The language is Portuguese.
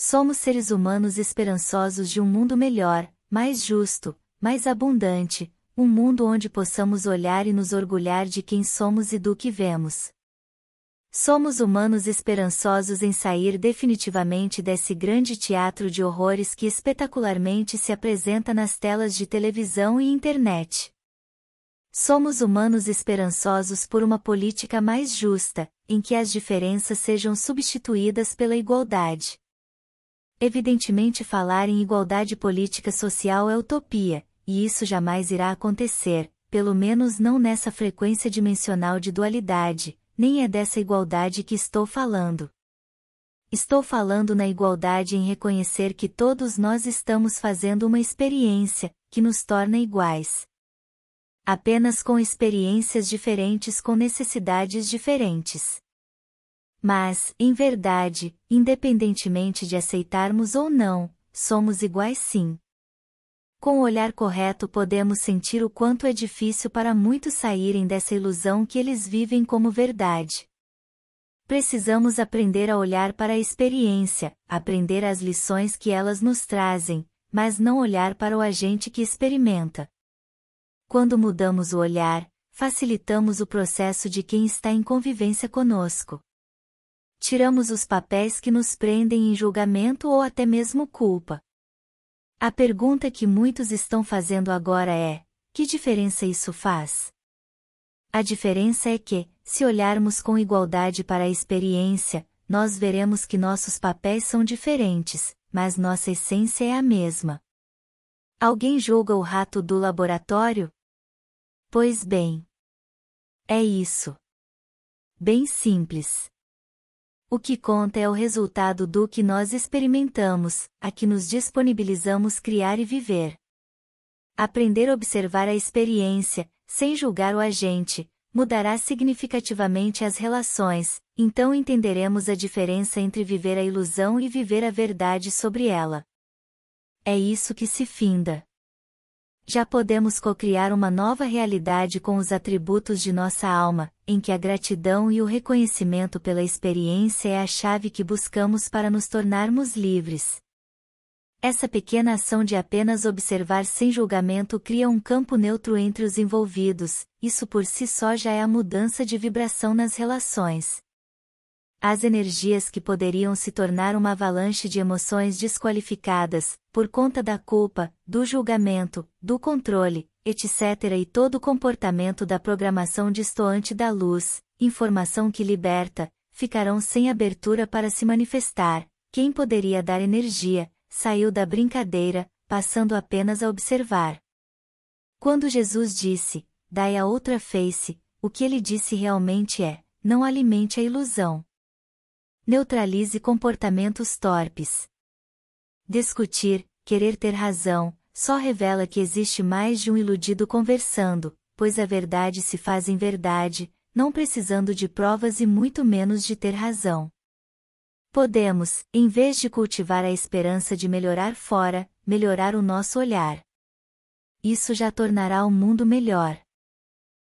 Somos seres humanos esperançosos de um mundo melhor, mais justo, mais abundante, um mundo onde possamos olhar e nos orgulhar de quem somos e do que vemos. Somos humanos esperançosos em sair definitivamente desse grande teatro de horrores que espetacularmente se apresenta nas telas de televisão e internet. Somos humanos esperançosos por uma política mais justa, em que as diferenças sejam substituídas pela igualdade. Evidentemente, falar em igualdade política social é utopia, e isso jamais irá acontecer, pelo menos não nessa frequência dimensional de dualidade, nem é dessa igualdade que estou falando. Estou falando na igualdade em reconhecer que todos nós estamos fazendo uma experiência, que nos torna iguais. Apenas com experiências diferentes com necessidades diferentes. Mas, em verdade, independentemente de aceitarmos ou não, somos iguais sim. Com o olhar correto podemos sentir o quanto é difícil para muitos saírem dessa ilusão que eles vivem como verdade. Precisamos aprender a olhar para a experiência, aprender as lições que elas nos trazem, mas não olhar para o agente que experimenta. Quando mudamos o olhar, facilitamos o processo de quem está em convivência conosco. Tiramos os papéis que nos prendem em julgamento ou até mesmo culpa. A pergunta que muitos estão fazendo agora é: que diferença isso faz? A diferença é que, se olharmos com igualdade para a experiência, nós veremos que nossos papéis são diferentes, mas nossa essência é a mesma. Alguém julga o rato do laboratório? Pois bem. É isso. Bem simples. O que conta é o resultado do que nós experimentamos, a que nos disponibilizamos criar e viver. Aprender a observar a experiência, sem julgar o agente, mudará significativamente as relações, então entenderemos a diferença entre viver a ilusão e viver a verdade sobre ela. É isso que se finda já podemos cocriar uma nova realidade com os atributos de nossa alma, em que a gratidão e o reconhecimento pela experiência é a chave que buscamos para nos tornarmos livres. Essa pequena ação de apenas observar sem julgamento cria um campo neutro entre os envolvidos, isso por si só já é a mudança de vibração nas relações. As energias que poderiam se tornar uma avalanche de emoções desqualificadas, por conta da culpa, do julgamento, do controle, etc. e todo comportamento da programação distoante da luz, informação que liberta, ficarão sem abertura para se manifestar. Quem poderia dar energia, saiu da brincadeira, passando apenas a observar. Quando Jesus disse, dai a outra face, o que ele disse realmente é, não alimente a ilusão neutralize comportamentos torpes. Discutir, querer ter razão, só revela que existe mais de um iludido conversando, pois a verdade se faz em verdade, não precisando de provas e muito menos de ter razão. Podemos, em vez de cultivar a esperança de melhorar fora, melhorar o nosso olhar. Isso já tornará o mundo melhor.